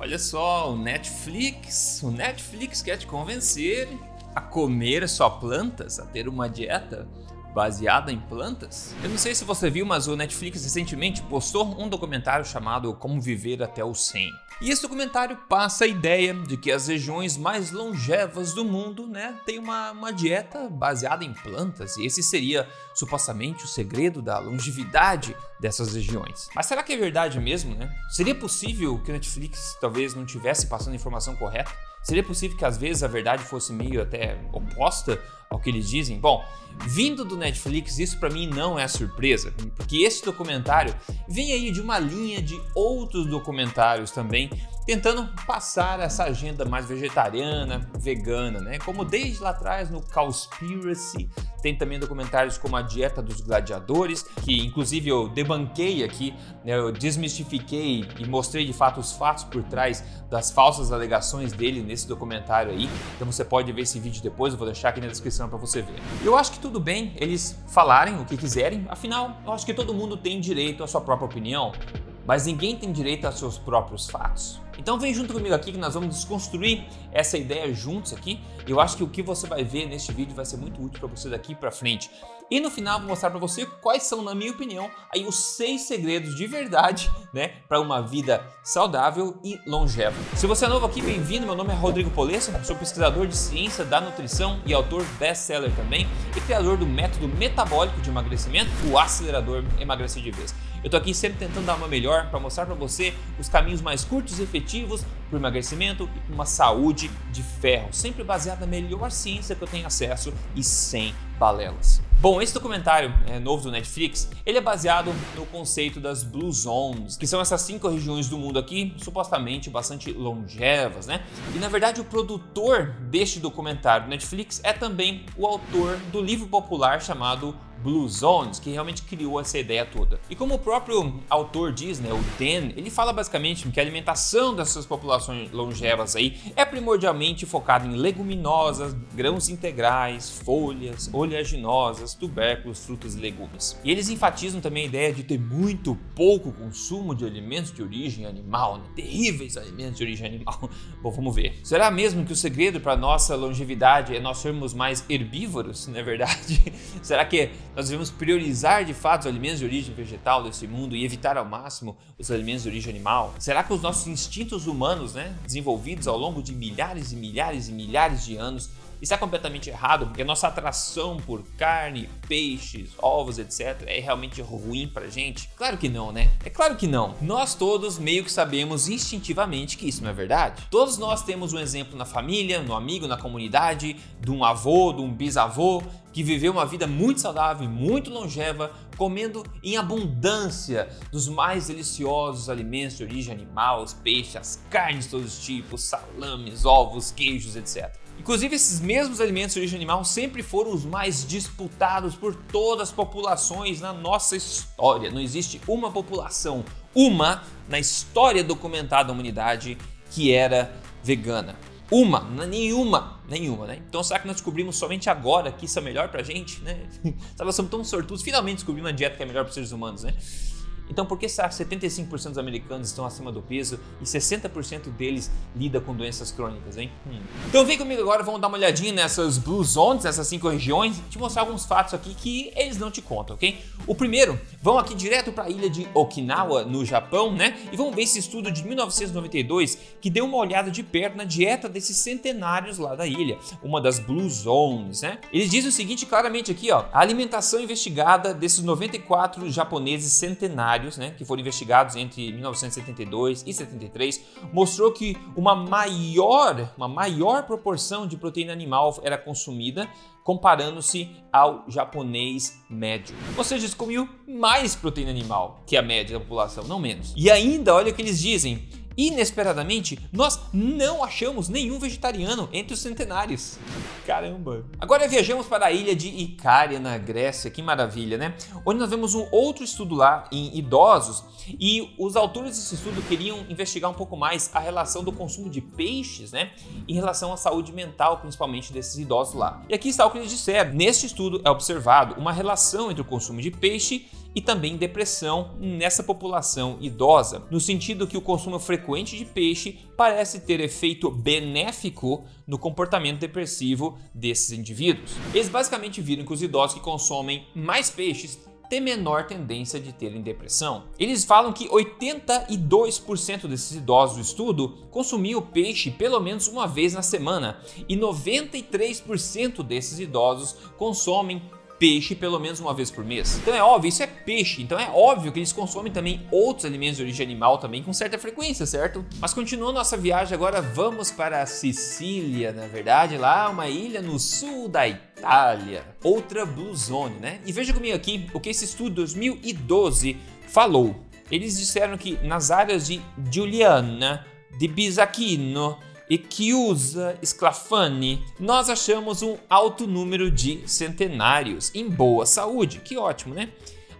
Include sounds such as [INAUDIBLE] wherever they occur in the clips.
Olha só, o Netflix, o Netflix quer te convencer a comer só plantas, a ter uma dieta baseada em plantas? Eu não sei se você viu, mas o Netflix recentemente postou um documentário chamado Como Viver até os 100. E esse documentário passa a ideia de que as regiões mais longevas do mundo, né, têm uma, uma dieta baseada em plantas, e esse seria supostamente o segredo da longevidade dessas regiões. Mas será que é verdade mesmo, né? Seria possível que o Netflix talvez não tivesse passando a informação correta? Seria possível que às vezes a verdade fosse meio até oposta ao que eles dizem? Bom, vindo do Netflix, isso para mim não é surpresa, porque esse documentário vem aí de uma linha de outros documentários também tentando passar essa agenda mais vegetariana, vegana, né? Como desde lá atrás no Cowspiracy, tem também documentários como A Dieta dos Gladiadores, que inclusive eu debanquei aqui, né? eu desmistifiquei e mostrei de fato os fatos por trás das falsas alegações dele nesse documentário aí. Então você pode ver esse vídeo depois, eu vou deixar aqui na descrição para você ver. Eu acho que tudo bem eles falarem o que quiserem, afinal, eu acho que todo mundo tem direito à sua própria opinião, mas ninguém tem direito aos seus próprios fatos. Então vem junto comigo aqui que nós vamos desconstruir essa ideia juntos aqui. Eu acho que o que você vai ver neste vídeo vai ser muito útil para você daqui para frente. E no final vou mostrar para você quais são, na minha opinião, aí os seis segredos de verdade, né, para uma vida saudável e longeva. Se você é novo aqui, bem-vindo. Meu nome é Rodrigo Polesso, sou pesquisador de ciência da nutrição e autor best-seller também e criador do método metabólico de emagrecimento, o acelerador emagrecer de vez. Eu tô aqui sempre tentando dar uma melhor para mostrar para você os caminhos mais curtos e efetivos para o emagrecimento e uma saúde de ferro, sempre baseado na melhor ciência que eu tenho acesso e sem balelas. Bom, esse documentário é, novo do Netflix, ele é baseado no conceito das Blue Zones, que são essas cinco regiões do mundo aqui, supostamente bastante longevas, né? E na verdade o produtor deste documentário do Netflix é também o autor do livro popular chamado Blue Zones, que realmente criou essa ideia toda. E como o próprio autor diz, né, o Dan, ele fala basicamente que a alimentação dessas populações longevas aí é primordialmente focada em leguminosas, grãos integrais, folhas, oleaginosas, tubérculos, frutas e legumes. E eles enfatizam também a ideia de ter muito pouco consumo de alimentos de origem animal, né? terríveis alimentos de origem animal. [LAUGHS] Bom, vamos ver. Será mesmo que o segredo para nossa longevidade é nós sermos mais herbívoros, não é verdade? [LAUGHS] Será que nós devemos priorizar de fato os alimentos de origem vegetal desse mundo e evitar ao máximo os alimentos de origem animal? Será que os nossos instintos humanos, né, desenvolvidos ao longo de milhares e milhares e milhares de anos, é completamente errado, porque a nossa atração por carne, peixes, ovos, etc. é realmente ruim pra gente? Claro que não, né? É claro que não. Nós todos meio que sabemos instintivamente que isso não é verdade. Todos nós temos um exemplo na família, no amigo, na comunidade, de um avô, de um bisavô que viveu uma vida muito saudável e muito longeva, comendo em abundância dos mais deliciosos alimentos de origem animal, os peixes, as carnes de todos os tipos, salames, ovos, queijos, etc. Inclusive, esses mesmos alimentos de origem animal sempre foram os mais disputados por todas as populações na nossa história. Não existe uma população, uma, na história documentada da humanidade que era vegana. Uma, nenhuma, nenhuma, né? Então será que nós descobrimos somente agora que isso é melhor pra gente, né? [LAUGHS] Sabe, nós somos tão sortudos, finalmente descobrimos uma dieta que é melhor para os seres humanos, né? Então, por que 75% dos americanos estão acima do peso e 60% deles lida com doenças crônicas, hein? Hum. Então, vem comigo agora, vamos dar uma olhadinha nessas Blue Zones, essas cinco regiões, e te mostrar alguns fatos aqui que eles não te contam, ok? O primeiro, vamos aqui direto para a ilha de Okinawa, no Japão, né? E vamos ver esse estudo de 1992 que deu uma olhada de perto na dieta desses centenários lá da ilha, uma das Blue Zones, né? Eles dizem o seguinte claramente aqui, ó: a alimentação investigada desses 94 japoneses centenários né, que foram investigados entre 1972 e 73, mostrou que uma maior, uma maior proporção de proteína animal era consumida comparando-se ao japonês médio. Ou seja, eles comiam mais proteína animal que a média da população, não menos. E ainda, olha o que eles dizem, Inesperadamente, nós não achamos nenhum vegetariano entre os centenários. Caramba! Agora viajamos para a ilha de Icária, na Grécia, que maravilha, né? Onde nós vemos um outro estudo lá em idosos e os autores desse estudo queriam investigar um pouco mais a relação do consumo de peixes, né? Em relação à saúde mental, principalmente desses idosos lá. E aqui está o que eles disseram. Neste estudo é observado uma relação entre o consumo de peixe e também depressão nessa população idosa, no sentido que o consumo frequente de peixe parece ter efeito benéfico no comportamento depressivo desses indivíduos. Eles basicamente viram que os idosos que consomem mais peixes têm menor tendência de terem depressão. Eles falam que 82% desses idosos do estudo consumiam peixe pelo menos uma vez na semana e 93% desses idosos consomem peixe pelo menos uma vez por mês. Então é óbvio, isso é peixe, então é óbvio que eles consomem também outros alimentos de origem animal também com certa frequência, certo? Mas continuando nossa viagem agora, vamos para a Sicília, na verdade, lá uma ilha no sul da Itália, outra blue zone, né? E veja comigo aqui o que esse estudo 2012 falou. Eles disseram que nas áreas de Giuliana, de Bisacchino, e que usa Sclafani, nós achamos um alto número de centenários em boa saúde. Que ótimo, né?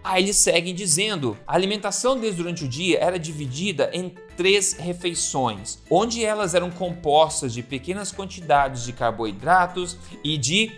Aí eles seguem dizendo: a alimentação deles durante o dia era dividida em três refeições, onde elas eram compostas de pequenas quantidades de carboidratos e de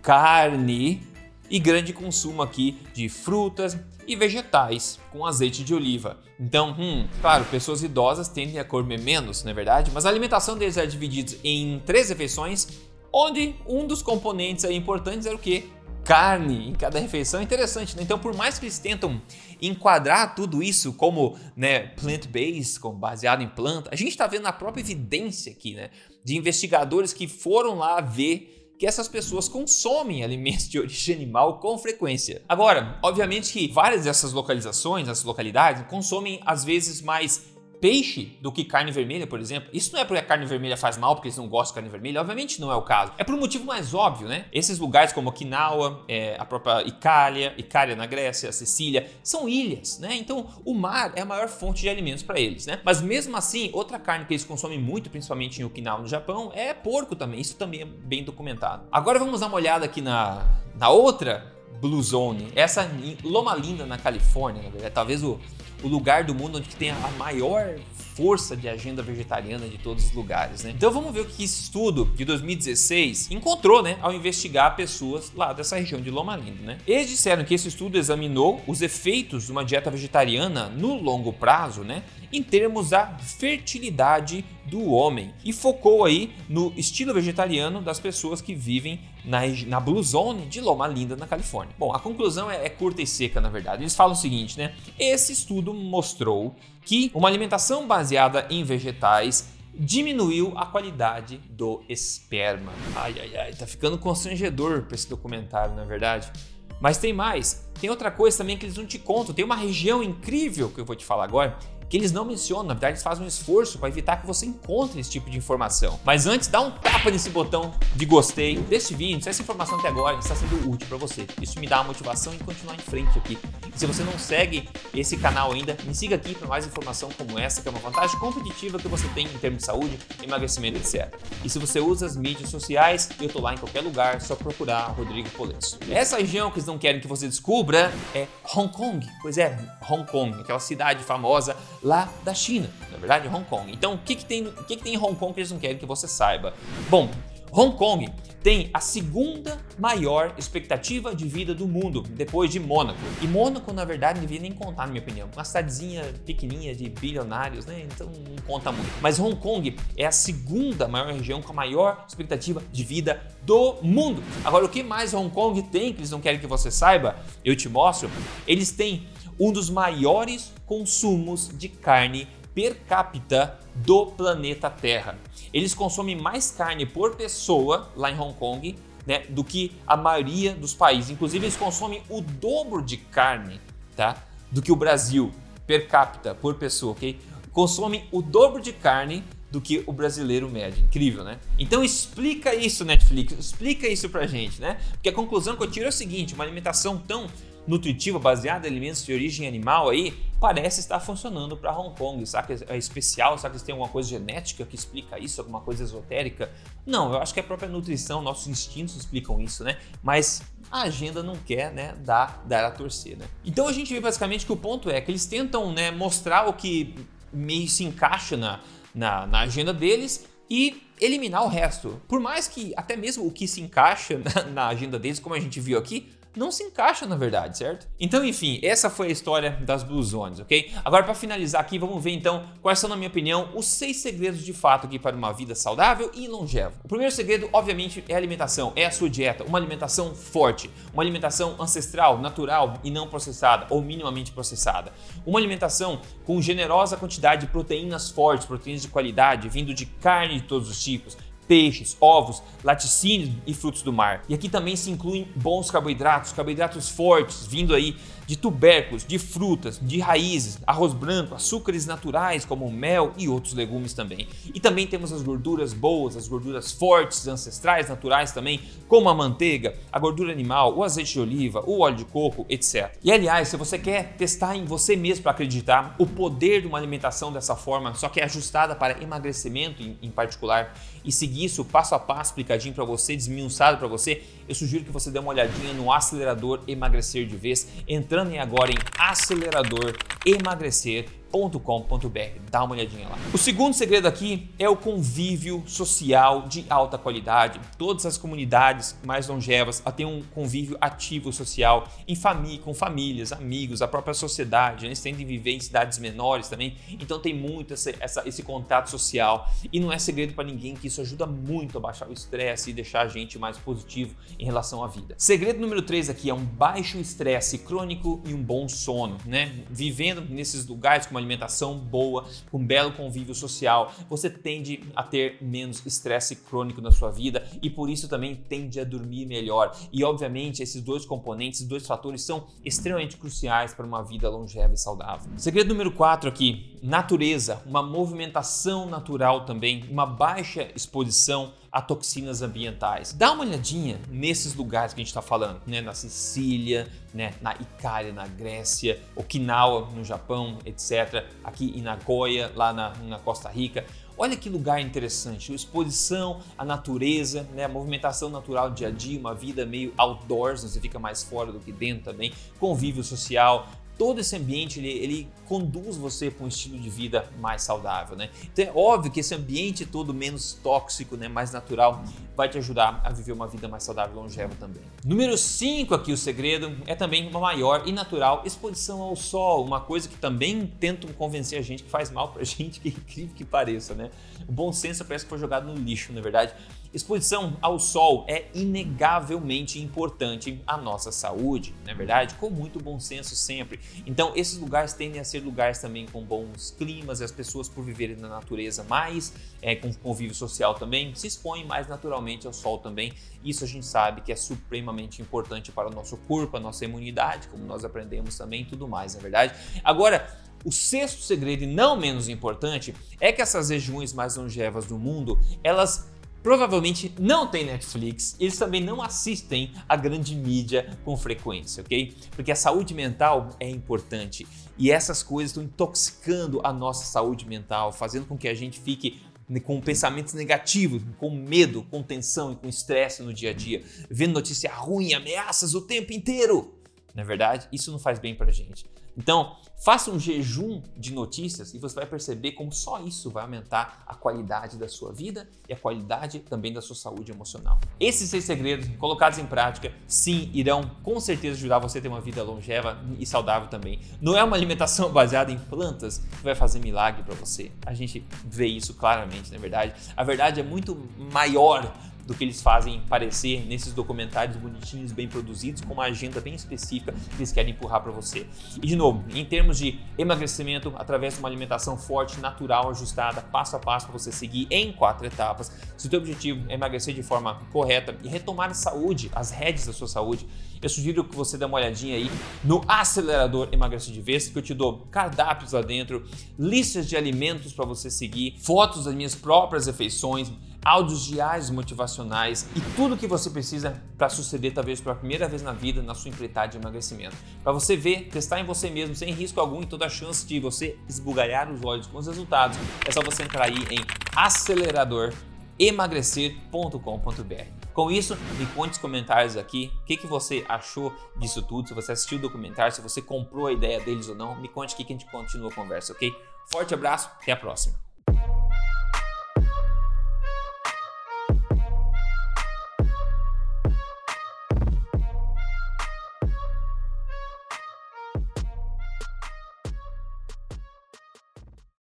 carne e grande consumo aqui de frutas e vegetais com azeite de oliva. Então, hum, claro, pessoas idosas tendem a comer menos, não é verdade? Mas a alimentação deles é dividida em três refeições, onde um dos componentes importantes era o que? Carne em cada refeição. Interessante, né? Então, por mais que eles tentam enquadrar tudo isso como né, plant-based, como baseado em planta, a gente está vendo a própria evidência aqui, né? De investigadores que foram lá ver que essas pessoas consomem alimentos de origem animal com frequência. Agora, obviamente que várias dessas localizações, essas localidades, consomem às vezes mais peixe do que carne vermelha, por exemplo. Isso não é porque a carne vermelha faz mal, porque eles não gostam de carne vermelha, obviamente não é o caso. É por um motivo mais óbvio, né? Esses lugares como Okinawa, é, a própria Icália, Icália na Grécia, Sicília, são ilhas, né? Então o mar é a maior fonte de alimentos para eles, né? Mas mesmo assim, outra carne que eles consomem muito, principalmente em Okinawa, no Japão, é porco também. Isso também é bem documentado. Agora vamos dar uma olhada aqui na, na outra Blue Zone, essa Loma Linda na Califórnia, é talvez o o lugar do mundo onde tem a maior força de agenda vegetariana de todos os lugares, né? Então vamos ver o que esse estudo de 2016 encontrou, né, ao investigar pessoas lá dessa região de Loma Linda, né? Eles disseram que esse estudo examinou os efeitos de uma dieta vegetariana no longo prazo, né, em termos da fertilidade do homem e focou aí no estilo vegetariano das pessoas que vivem na, na Blue Zone de Loma Linda, na Califórnia. Bom, a conclusão é, é curta e seca, na verdade. Eles falam o seguinte, né? Esse estudo mostrou que uma alimentação baseada em vegetais diminuiu a qualidade do esperma. Ai, ai, ai, tá ficando constrangedor para esse documentário, na é verdade. Mas tem mais. Tem outra coisa também que eles não te contam. Tem uma região incrível que eu vou te falar agora que eles não mencionam, na verdade eles fazem um esforço para evitar que você encontre esse tipo de informação. Mas antes, dá um tapa nesse botão de gostei desse vídeo, se essa informação até agora está sendo útil para você. Isso me dá uma motivação em continuar em frente aqui. Se você não segue esse canal ainda, me siga aqui para mais informação como essa, que é uma vantagem competitiva que você tem em termos de saúde, emagrecimento, etc. E se você usa as mídias sociais, eu tô lá em qualquer lugar, só procurar Rodrigo Polesso. Essa região que eles não querem que você descubra é Hong Kong. Pois é, Hong Kong, aquela cidade famosa lá da China, na verdade, Hong Kong. Então, o que, que, tem, o que, que tem em Hong Kong que eles não querem que você saiba? Bom, Hong Kong tem a segunda maior expectativa de vida do mundo, depois de Mônaco. E Mônaco, na verdade, não devia nem contar, na minha opinião. Uma cidadezinha pequenininha de bilionários, né? Então não conta muito. Mas Hong Kong é a segunda maior região com a maior expectativa de vida do mundo. Agora, o que mais Hong Kong tem que eles não querem que você saiba? Eu te mostro. Eles têm um dos maiores consumos de carne per capita do planeta Terra. Eles consomem mais carne por pessoa lá em Hong Kong né, do que a maioria dos países. Inclusive, eles consomem o dobro de carne tá, do que o Brasil per capita por pessoa, ok? Consomem o dobro de carne do que o brasileiro médio. Incrível, né? Então explica isso, Netflix, explica isso pra gente, né? Porque a conclusão que eu tiro é o seguinte: uma alimentação tão nutritiva baseada em alimentos de origem animal aí parece estar funcionando para Hong Kong. Será que é especial? Será que têm alguma coisa genética que explica isso? Alguma coisa esotérica? Não, eu acho que a própria nutrição, nossos instintos explicam isso, né? Mas a agenda não quer, né, dar, dar a torcer, né? Então a gente vê basicamente que o ponto é que eles tentam, né, mostrar o que meio se encaixa na, na, na agenda deles e eliminar o resto. Por mais que até mesmo o que se encaixa [LAUGHS] na, na agenda deles, como a gente viu aqui, não se encaixa na verdade, certo? Então, enfim, essa foi a história das Blue Zones, ok? Agora, para finalizar aqui, vamos ver então quais são, na minha opinião, os seis segredos de fato aqui para uma vida saudável e longeva. O primeiro segredo, obviamente, é a alimentação, é a sua dieta, uma alimentação forte, uma alimentação ancestral, natural e não processada ou minimamente processada. Uma alimentação com generosa quantidade de proteínas fortes, proteínas de qualidade, vindo de carne de todos os tipos, peixes, ovos, laticínios e frutos do mar. E aqui também se incluem bons carboidratos, carboidratos fortes, vindo aí de tubérculos, de frutas, de raízes, arroz branco, açúcares naturais como mel e outros legumes também. E também temos as gorduras boas, as gorduras fortes, ancestrais, naturais também, como a manteiga, a gordura animal, o azeite de oliva, o óleo de coco, etc. E aliás, se você quer testar em você mesmo para acreditar o poder de uma alimentação dessa forma, só que é ajustada para emagrecimento em particular, e seguir isso passo a passo, explicadinho para você, desmiuçado para você, eu sugiro que você dê uma olhadinha no acelerador emagrecer de vez, entrando agora em acelerador emagrecer com.br Dá uma olhadinha lá. O segundo segredo aqui é o convívio social de alta qualidade. Todas as comunidades mais longevas têm um convívio ativo social em família, com famílias, amigos, a própria sociedade. Eles tendem a viver em cidades menores também, então tem muito esse, essa, esse contato social. E não é segredo para ninguém que isso ajuda muito a baixar o estresse e deixar a gente mais positivo em relação à vida. Segredo número 3 aqui é um baixo estresse crônico e um bom sono, né? Vivendo nesses lugares com uma alimentação boa, com um belo convívio social, você tende a ter menos estresse crônico na sua vida e por isso também tende a dormir melhor. E obviamente esses dois componentes, esses dois fatores são extremamente cruciais para uma vida longeva e saudável. Segredo número 4 aqui, natureza, uma movimentação natural também, uma baixa exposição a toxinas ambientais. Dá uma olhadinha nesses lugares que a gente está falando, né? Na Sicília, né? na Icária, na Grécia, Okinawa, no Japão, etc. Aqui em Nagoya, lá na, na Costa Rica. Olha que lugar interessante, exposição à natureza, né, a movimentação natural dia a dia, uma vida meio outdoors, você fica mais fora do que dentro também, convívio social, todo esse ambiente ele, ele conduz você para um estilo de vida mais saudável, né? Então é óbvio que esse ambiente todo menos tóxico, né, mais natural, vai te ajudar a viver uma vida mais saudável e longeva também. Número 5 aqui o segredo é também uma maior e natural exposição ao sol, uma coisa que também tentam convencer a gente que faz mal pra [LAUGHS] gente, que incrível que pareça, né? O bom senso parece que foi jogado no lixo, na é verdade. Exposição ao sol é inegavelmente importante à nossa saúde, não é verdade? Com muito bom senso sempre. Então, esses lugares tendem a ser lugares também com bons climas e as pessoas, por viverem na natureza mais, é, com convívio social também, se expõem mais naturalmente ao sol também. Isso a gente sabe que é supremamente importante para o nosso corpo, a nossa imunidade, como nós aprendemos também tudo mais, não é verdade? Agora, o sexto segredo, e não menos importante, é que essas regiões mais longevas do mundo, elas provavelmente não têm Netflix, eles também não assistem a grande mídia com frequência, ok? Porque a saúde mental é importante e essas coisas estão intoxicando a nossa saúde mental, fazendo com que a gente fique com pensamentos negativos, com medo, com tensão e com estresse no dia a dia, vendo notícia ruim, ameaças o tempo inteiro. Na é verdade, isso não faz bem pra gente. Então, faça um jejum de notícias e você vai perceber como só isso vai aumentar a qualidade da sua vida e a qualidade também da sua saúde emocional. Esses seis segredos, colocados em prática, sim, irão com certeza ajudar você a ter uma vida longeva e saudável também. Não é uma alimentação [LAUGHS] baseada em plantas que vai fazer milagre para você. A gente vê isso claramente, na é verdade. A verdade é muito maior do que eles fazem parecer nesses documentários bonitinhos, bem produzidos, com uma agenda bem específica que eles querem empurrar para você. E de novo, em termos de emagrecimento, através de uma alimentação forte, natural, ajustada, passo a passo para você seguir em quatro etapas. Se o teu objetivo é emagrecer de forma correta e retomar a saúde, as redes da sua saúde, eu sugiro que você dê uma olhadinha aí no acelerador emagrecer de vez, que eu te dou cardápios lá dentro, listas de alimentos para você seguir, fotos das minhas próprias refeições, áudios diários motivacionais e tudo o que você precisa para suceder talvez pela primeira vez na vida na sua empreitada de emagrecimento. Para você ver, testar em você mesmo sem risco algum e toda a chance de você esbugalhar os olhos com os resultados, é só você entrar aí em aceleradoremagrecer.com.br. Com isso, me conte nos comentários aqui o que, que você achou disso tudo, se você assistiu o documentário, se você comprou a ideia deles ou não. Me conte aqui que a gente continua a conversa, ok? Forte abraço, até a próxima.